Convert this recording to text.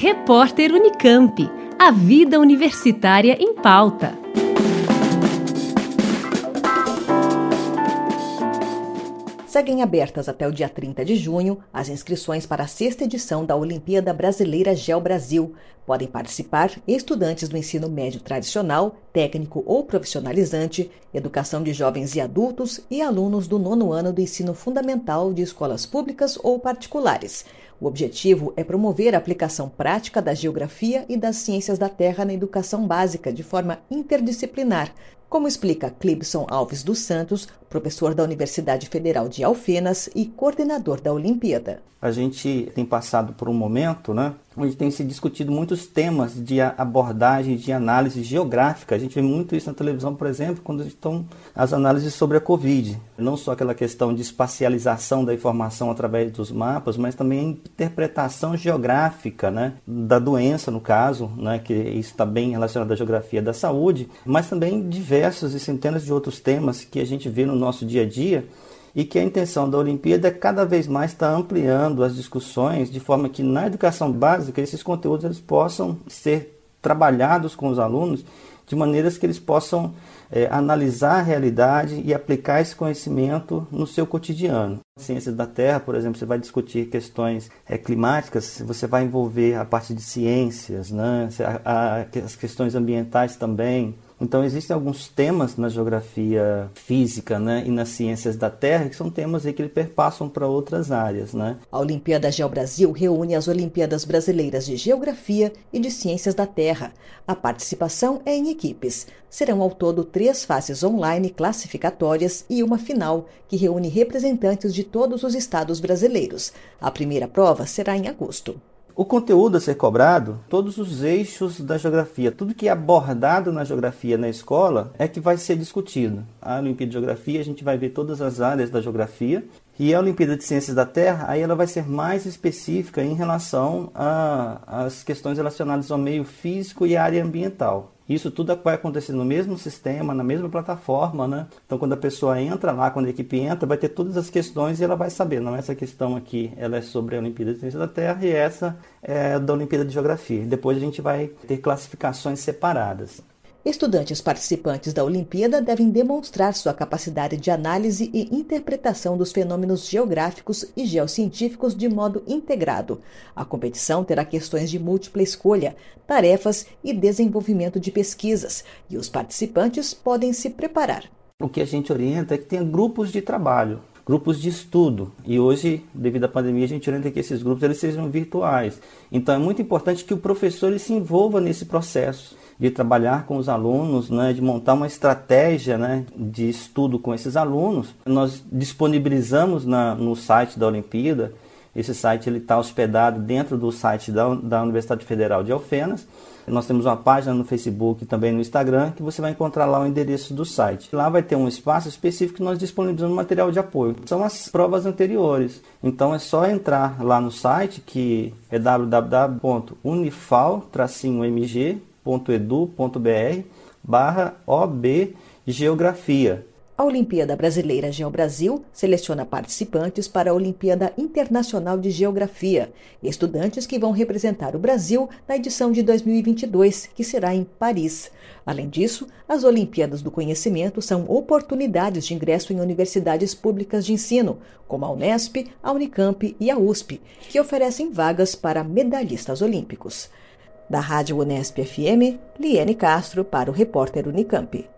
Repórter Unicamp. A vida universitária em pauta. Seguem abertas até o dia 30 de junho as inscrições para a sexta edição da Olimpíada Brasileira Geo Brasil. Podem participar estudantes do ensino médio tradicional, técnico ou profissionalizante, educação de jovens e adultos e alunos do nono ano do ensino fundamental de escolas públicas ou particulares. O objetivo é promover a aplicação prática da geografia e das ciências da Terra na educação básica de forma interdisciplinar, como explica Clibson Alves dos Santos, professor da Universidade Federal de Alfenas e coordenador da Olimpíada. A gente tem passado por um momento, né, onde tem se discutido muitos temas de abordagem, de análise geográfica. A gente vê muito isso na televisão, por exemplo, quando estão as análises sobre a Covid. Não só aquela questão de espacialização da informação através dos mapas, mas também a interpretação geográfica né, da doença, no caso, né, que isso está bem relacionado à geografia da saúde, mas também diversos e centenas de outros temas que a gente vê no nosso dia a dia e que a intenção da Olimpíada é cada vez mais estar ampliando as discussões de forma que na educação básica esses conteúdos eles possam ser trabalhados com os alunos de maneiras que eles possam é, analisar a realidade e aplicar esse conhecimento no seu cotidiano. Ciências da Terra, por exemplo, você vai discutir questões é, climáticas, você vai envolver a parte de ciências, né? as questões ambientais também, então existem alguns temas na geografia física né, e nas ciências da Terra que são temas que perpassam para outras áreas. Né? A Olimpíada Geo Brasil reúne as Olimpíadas Brasileiras de Geografia e de Ciências da Terra. A participação é em equipes. Serão ao todo três fases online classificatórias e uma final, que reúne representantes de todos os estados brasileiros. A primeira prova será em agosto. O conteúdo a ser cobrado, todos os eixos da geografia, tudo que é abordado na geografia na escola é que vai ser discutido. A Olimpíada de Geografia, a gente vai ver todas as áreas da geografia. E a Olimpíada de Ciências da Terra, aí ela vai ser mais específica em relação às questões relacionadas ao meio físico e área ambiental. Isso tudo vai acontecer no mesmo sistema, na mesma plataforma, né? Então, quando a pessoa entra lá, quando a equipe entra, vai ter todas as questões e ela vai saber. Não, essa questão aqui, ela é sobre a Olimpíada de Ciência da Terra e essa é da Olimpíada de Geografia. Depois a gente vai ter classificações separadas. Estudantes participantes da Olimpíada devem demonstrar sua capacidade de análise e interpretação dos fenômenos geográficos e geocientíficos de modo integrado. A competição terá questões de múltipla escolha, tarefas e desenvolvimento de pesquisas, e os participantes podem se preparar. O que a gente orienta é que tenha grupos de trabalho grupos de estudo. E hoje, devido à pandemia, a gente orienta que esses grupos eles sejam virtuais. Então é muito importante que o professor ele se envolva nesse processo de trabalhar com os alunos, né, de montar uma estratégia né, de estudo com esses alunos. Nós disponibilizamos na, no site da Olimpíada, esse site está hospedado dentro do site da, da Universidade Federal de Alfenas. Nós temos uma página no Facebook e também no Instagram que você vai encontrar lá o endereço do site. Lá vai ter um espaço específico que nós disponibilizamos material de apoio. São as provas anteriores. Então é só entrar lá no site que é www.unifal-mg www.edu.br barra OB Geografia. A Olimpíada Brasileira GeoBrasil seleciona participantes para a Olimpíada Internacional de Geografia, estudantes que vão representar o Brasil na edição de 2022, que será em Paris. Além disso, as Olimpíadas do Conhecimento são oportunidades de ingresso em universidades públicas de ensino, como a Unesp, a Unicamp e a USP, que oferecem vagas para medalhistas olímpicos. Da Rádio Unesp FM, Liane Castro para o repórter Unicamp.